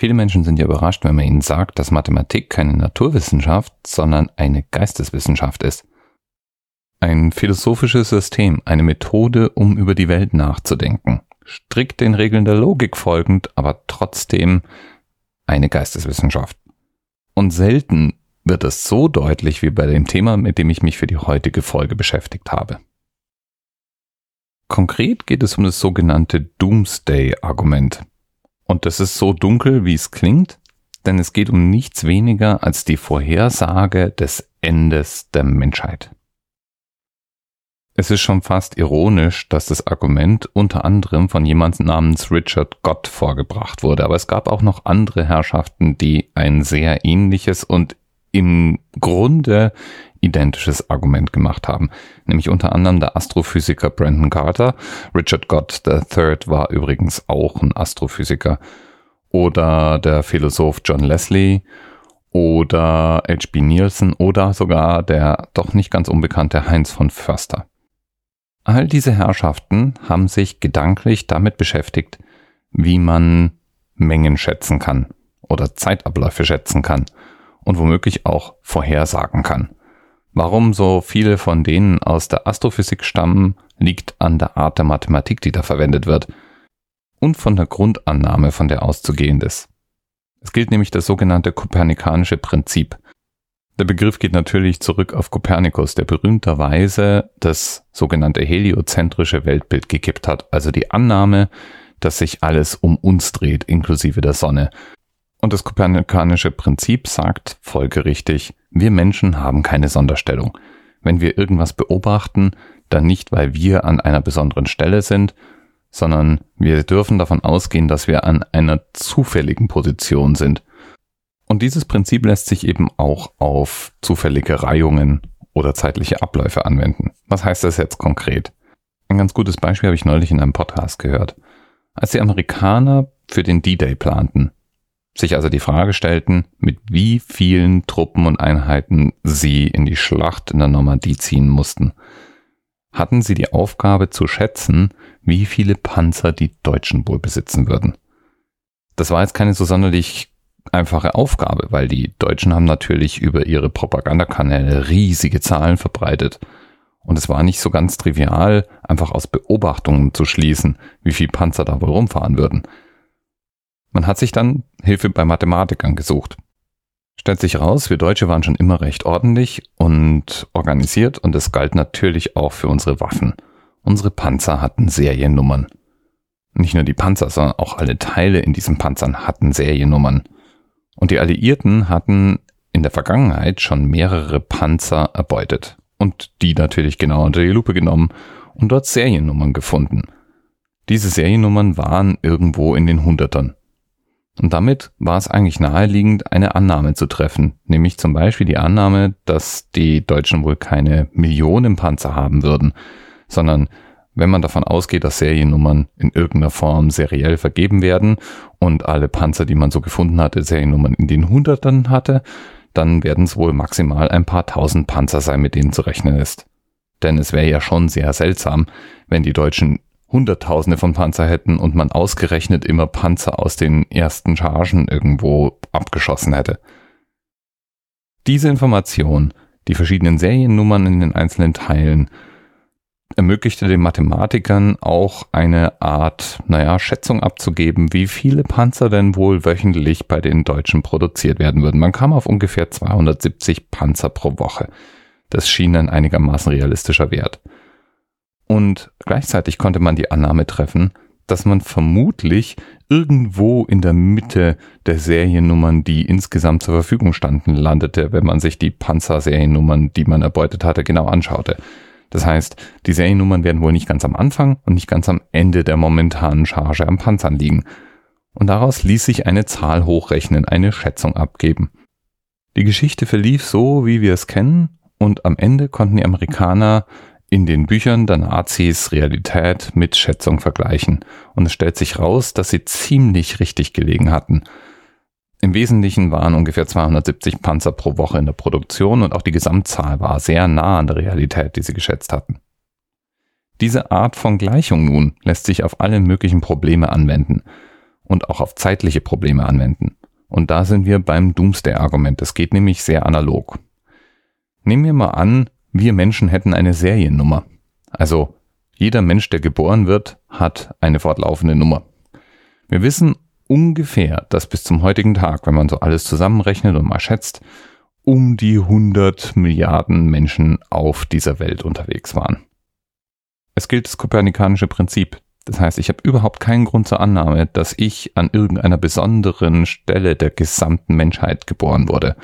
Viele Menschen sind ja überrascht, wenn man ihnen sagt, dass Mathematik keine Naturwissenschaft, sondern eine Geisteswissenschaft ist. Ein philosophisches System, eine Methode, um über die Welt nachzudenken. Strikt den Regeln der Logik folgend, aber trotzdem eine Geisteswissenschaft. Und selten wird es so deutlich wie bei dem Thema, mit dem ich mich für die heutige Folge beschäftigt habe. Konkret geht es um das sogenannte Doomsday-Argument. Und das ist so dunkel, wie es klingt, denn es geht um nichts weniger als die Vorhersage des Endes der Menschheit. Es ist schon fast ironisch, dass das Argument unter anderem von jemand namens Richard Gott vorgebracht wurde, aber es gab auch noch andere Herrschaften, die ein sehr ähnliches und im Grunde identisches Argument gemacht haben, nämlich unter anderem der Astrophysiker Brandon Carter. Richard Gott III war übrigens auch ein Astrophysiker. Oder der Philosoph John Leslie oder H.B. Nielsen oder sogar der doch nicht ganz unbekannte Heinz von Förster. All diese Herrschaften haben sich gedanklich damit beschäftigt, wie man Mengen schätzen kann oder Zeitabläufe schätzen kann und womöglich auch vorhersagen kann. Warum so viele von denen aus der Astrophysik stammen, liegt an der Art der Mathematik, die da verwendet wird und von der Grundannahme, von der auszugehend ist. Es gilt nämlich das sogenannte kopernikanische Prinzip. Der Begriff geht natürlich zurück auf Kopernikus, der berühmterweise das sogenannte heliozentrische Weltbild gekippt hat, also die Annahme, dass sich alles um uns dreht, inklusive der Sonne. Und das kopernikanische Prinzip sagt folgerichtig, wir Menschen haben keine Sonderstellung. Wenn wir irgendwas beobachten, dann nicht, weil wir an einer besonderen Stelle sind, sondern wir dürfen davon ausgehen, dass wir an einer zufälligen Position sind. Und dieses Prinzip lässt sich eben auch auf zufällige Reihungen oder zeitliche Abläufe anwenden. Was heißt das jetzt konkret? Ein ganz gutes Beispiel habe ich neulich in einem Podcast gehört. Als die Amerikaner für den D-Day planten, sich also die Frage stellten, mit wie vielen Truppen und Einheiten sie in die Schlacht in der Normandie ziehen mussten, hatten sie die Aufgabe zu schätzen, wie viele Panzer die Deutschen wohl besitzen würden. Das war jetzt keine so sonderlich einfache Aufgabe, weil die Deutschen haben natürlich über ihre Propagandakanäle riesige Zahlen verbreitet. Und es war nicht so ganz trivial, einfach aus Beobachtungen zu schließen, wie viel Panzer da wohl rumfahren würden. Man hat sich dann Hilfe bei Mathematikern gesucht. Stellt sich raus, wir Deutsche waren schon immer recht ordentlich und organisiert und es galt natürlich auch für unsere Waffen. Unsere Panzer hatten Seriennummern. Nicht nur die Panzer, sondern auch alle Teile in diesen Panzern hatten Seriennummern. Und die Alliierten hatten in der Vergangenheit schon mehrere Panzer erbeutet und die natürlich genau unter die Lupe genommen und dort Seriennummern gefunden. Diese Seriennummern waren irgendwo in den Hundertern. Und damit war es eigentlich naheliegend, eine Annahme zu treffen, nämlich zum Beispiel die Annahme, dass die Deutschen wohl keine Millionen Panzer haben würden, sondern wenn man davon ausgeht, dass Seriennummern in irgendeiner Form seriell vergeben werden und alle Panzer, die man so gefunden hatte, Seriennummern in den Hundertern hatte, dann werden es wohl maximal ein paar tausend Panzer sein, mit denen zu rechnen ist. Denn es wäre ja schon sehr seltsam, wenn die Deutschen Hunderttausende von Panzer hätten und man ausgerechnet immer Panzer aus den ersten Chargen irgendwo abgeschossen hätte. Diese Information, die verschiedenen Seriennummern in den einzelnen Teilen, ermöglichte den Mathematikern auch eine Art, naja, Schätzung abzugeben, wie viele Panzer denn wohl wöchentlich bei den Deutschen produziert werden würden. Man kam auf ungefähr 270 Panzer pro Woche. Das schien ein einigermaßen realistischer Wert. Und gleichzeitig konnte man die Annahme treffen, dass man vermutlich irgendwo in der Mitte der Seriennummern, die insgesamt zur Verfügung standen, landete, wenn man sich die Panzer-Seriennummern, die man erbeutet hatte, genau anschaute. Das heißt, die Seriennummern werden wohl nicht ganz am Anfang und nicht ganz am Ende der momentanen Charge am Panzern liegen. Und daraus ließ sich eine Zahl hochrechnen, eine Schätzung abgeben. Die Geschichte verlief so, wie wir es kennen, und am Ende konnten die Amerikaner in den Büchern der Nazis Realität mit Schätzung vergleichen und es stellt sich raus, dass sie ziemlich richtig gelegen hatten. Im Wesentlichen waren ungefähr 270 Panzer pro Woche in der Produktion und auch die Gesamtzahl war sehr nah an der Realität, die sie geschätzt hatten. Diese Art von Gleichung nun lässt sich auf alle möglichen Probleme anwenden. und auch auf zeitliche Probleme anwenden. Und da sind wir beim Doomsday-Argument. Es geht nämlich sehr analog. Nehmen wir mal an, wir Menschen hätten eine Seriennummer. Also jeder Mensch, der geboren wird, hat eine fortlaufende Nummer. Wir wissen ungefähr, dass bis zum heutigen Tag, wenn man so alles zusammenrechnet und mal schätzt, um die 100 Milliarden Menschen auf dieser Welt unterwegs waren. Es gilt das kopernikanische Prinzip. Das heißt, ich habe überhaupt keinen Grund zur Annahme, dass ich an irgendeiner besonderen Stelle der gesamten Menschheit geboren wurde.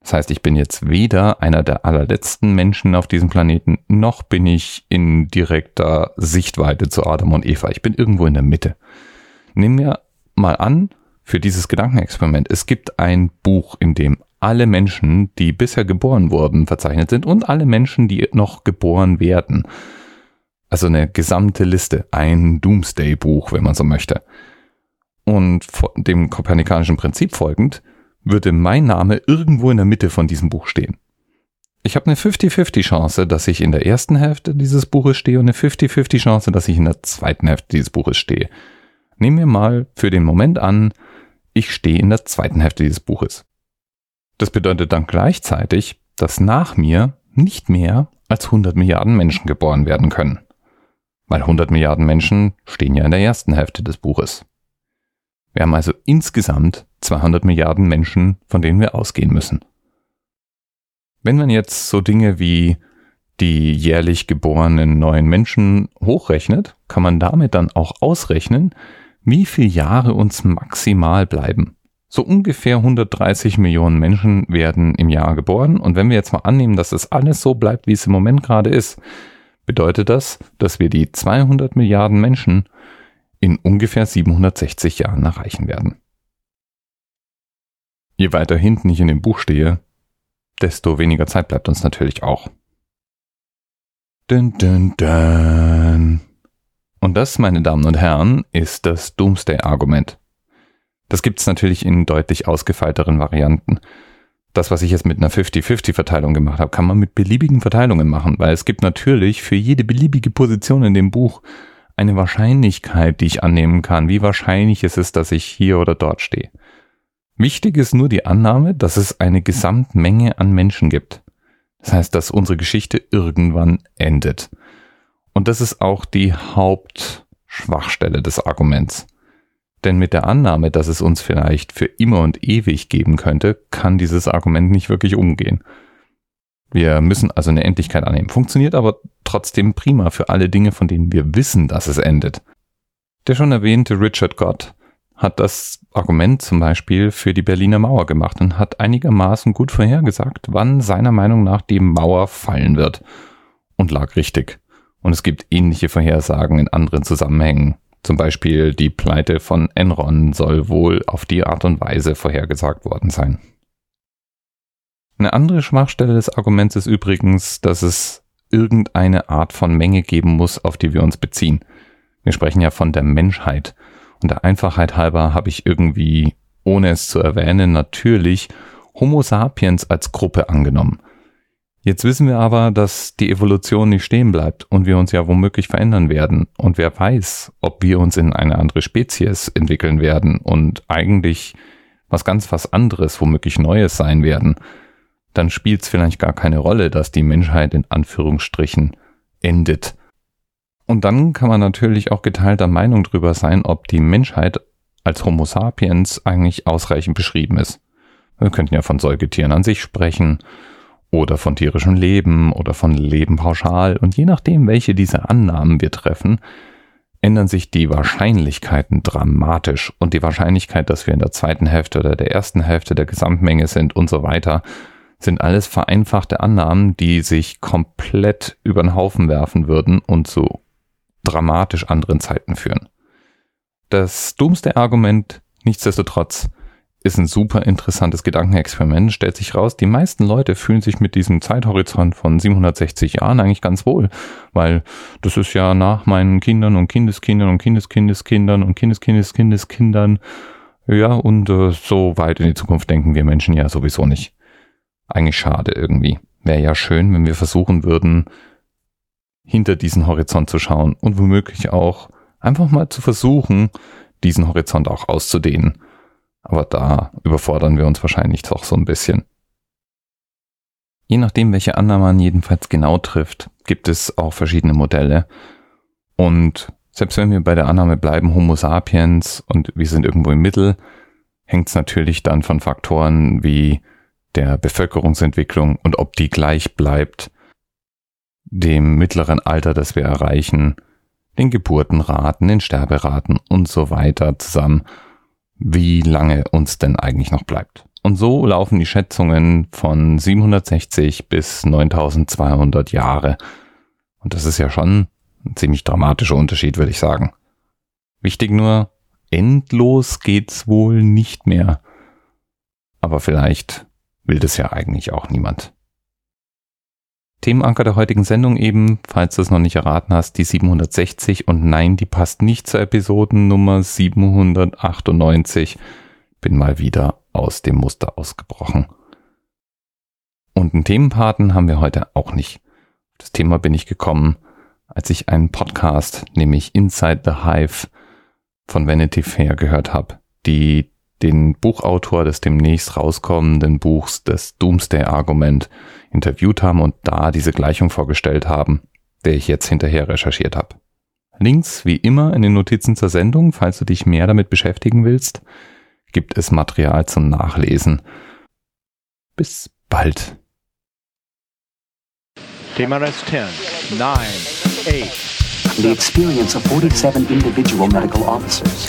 Das heißt, ich bin jetzt weder einer der allerletzten Menschen auf diesem Planeten, noch bin ich in direkter Sichtweite zu Adam und Eva. Ich bin irgendwo in der Mitte. Nehmen wir mal an, für dieses Gedankenexperiment, es gibt ein Buch, in dem alle Menschen, die bisher geboren wurden, verzeichnet sind und alle Menschen, die noch geboren werden. Also eine gesamte Liste, ein Doomsday-Buch, wenn man so möchte. Und dem kopernikanischen Prinzip folgend würde mein Name irgendwo in der Mitte von diesem Buch stehen. Ich habe eine 50-50 Chance, dass ich in der ersten Hälfte dieses Buches stehe und eine 50-50 Chance, dass ich in der zweiten Hälfte dieses Buches stehe. Nehmen wir mal für den Moment an, ich stehe in der zweiten Hälfte dieses Buches. Das bedeutet dann gleichzeitig, dass nach mir nicht mehr als 100 Milliarden Menschen geboren werden können. Weil 100 Milliarden Menschen stehen ja in der ersten Hälfte des Buches. Wir haben also insgesamt 200 Milliarden Menschen, von denen wir ausgehen müssen. Wenn man jetzt so Dinge wie die jährlich geborenen neuen Menschen hochrechnet, kann man damit dann auch ausrechnen, wie viele Jahre uns maximal bleiben. So ungefähr 130 Millionen Menschen werden im Jahr geboren und wenn wir jetzt mal annehmen, dass es alles so bleibt, wie es im Moment gerade ist, bedeutet das, dass wir die 200 Milliarden Menschen in ungefähr 760 Jahren erreichen werden. Je weiter hinten ich in dem Buch stehe, desto weniger Zeit bleibt uns natürlich auch. Dun, dun, dun. Und das, meine Damen und Herren, ist das Doomsday-Argument. Das gibt's natürlich in deutlich ausgefeilteren Varianten. Das, was ich jetzt mit einer 50-50-Verteilung gemacht habe, kann man mit beliebigen Verteilungen machen, weil es gibt natürlich für jede beliebige Position in dem Buch eine Wahrscheinlichkeit, die ich annehmen kann. Wie wahrscheinlich ist es, dass ich hier oder dort stehe? Wichtig ist nur die Annahme, dass es eine Gesamtmenge an Menschen gibt. Das heißt, dass unsere Geschichte irgendwann endet. Und das ist auch die Hauptschwachstelle des Arguments. Denn mit der Annahme, dass es uns vielleicht für immer und ewig geben könnte, kann dieses Argument nicht wirklich umgehen. Wir müssen also eine Endlichkeit annehmen. Funktioniert aber trotzdem prima für alle Dinge, von denen wir wissen, dass es endet. Der schon erwähnte Richard Gott hat das Argument zum Beispiel für die Berliner Mauer gemacht und hat einigermaßen gut vorhergesagt, wann seiner Meinung nach die Mauer fallen wird. Und lag richtig. Und es gibt ähnliche Vorhersagen in anderen Zusammenhängen. Zum Beispiel die Pleite von Enron soll wohl auf die Art und Weise vorhergesagt worden sein. Eine andere Schwachstelle des Arguments ist übrigens, dass es irgendeine Art von Menge geben muss, auf die wir uns beziehen. Wir sprechen ja von der Menschheit. Und der Einfachheit halber habe ich irgendwie, ohne es zu erwähnen, natürlich Homo sapiens als Gruppe angenommen. Jetzt wissen wir aber, dass die Evolution nicht stehen bleibt und wir uns ja womöglich verändern werden. Und wer weiß, ob wir uns in eine andere Spezies entwickeln werden und eigentlich was ganz was anderes, womöglich Neues sein werden, dann spielt es vielleicht gar keine Rolle, dass die Menschheit in Anführungsstrichen endet. Und dann kann man natürlich auch geteilter Meinung darüber sein, ob die Menschheit als Homo sapiens eigentlich ausreichend beschrieben ist. Wir könnten ja von Säugetieren an sich sprechen oder von tierischem Leben oder von Leben pauschal und je nachdem, welche dieser Annahmen wir treffen, ändern sich die Wahrscheinlichkeiten dramatisch und die Wahrscheinlichkeit, dass wir in der zweiten Hälfte oder der ersten Hälfte der Gesamtmenge sind und so weiter, sind alles vereinfachte Annahmen, die sich komplett über den Haufen werfen würden und zu dramatisch anderen Zeiten führen. Das dummste Argument, nichtsdestotrotz, ist ein super interessantes Gedankenexperiment. Stellt sich raus, die meisten Leute fühlen sich mit diesem Zeithorizont von 760 Jahren eigentlich ganz wohl, weil das ist ja nach meinen Kindern und Kindeskindern und Kindeskindeskindern und Kindeskindeskindeskindern. Ja, und äh, so weit in die Zukunft denken wir Menschen ja sowieso nicht. Eigentlich schade irgendwie. Wäre ja schön, wenn wir versuchen würden, hinter diesen Horizont zu schauen und womöglich auch einfach mal zu versuchen, diesen Horizont auch auszudehnen. Aber da überfordern wir uns wahrscheinlich doch so ein bisschen. Je nachdem, welche Annahme man jedenfalls genau trifft, gibt es auch verschiedene Modelle. Und selbst wenn wir bei der Annahme bleiben, Homo sapiens und wir sind irgendwo im Mittel, hängt es natürlich dann von Faktoren wie der Bevölkerungsentwicklung und ob die gleich bleibt, dem mittleren Alter, das wir erreichen, den Geburtenraten, den Sterberaten und so weiter zusammen, wie lange uns denn eigentlich noch bleibt. Und so laufen die Schätzungen von 760 bis 9200 Jahre. Und das ist ja schon ein ziemlich dramatischer Unterschied, würde ich sagen. Wichtig nur, endlos geht's wohl nicht mehr. Aber vielleicht will das ja eigentlich auch niemand. Themenanker der heutigen Sendung eben, falls du es noch nicht erraten hast, die 760 und nein, die passt nicht zur Episodennummer 798. Bin mal wieder aus dem Muster ausgebrochen. Und einen Themenpaten haben wir heute auch nicht. Das Thema bin ich gekommen, als ich einen Podcast, nämlich Inside the Hive von Vanity Fair gehört habe, die den Buchautor des demnächst rauskommenden Buchs des Doomsday Argument interviewt haben und da diese Gleichung vorgestellt haben, der ich jetzt hinterher recherchiert habe. Links wie immer in den Notizen zur Sendung, falls du dich mehr damit beschäftigen willst, gibt es Material zum Nachlesen. Bis bald. TMRS 10, 9, 8. The experience of 47 individual medical officers.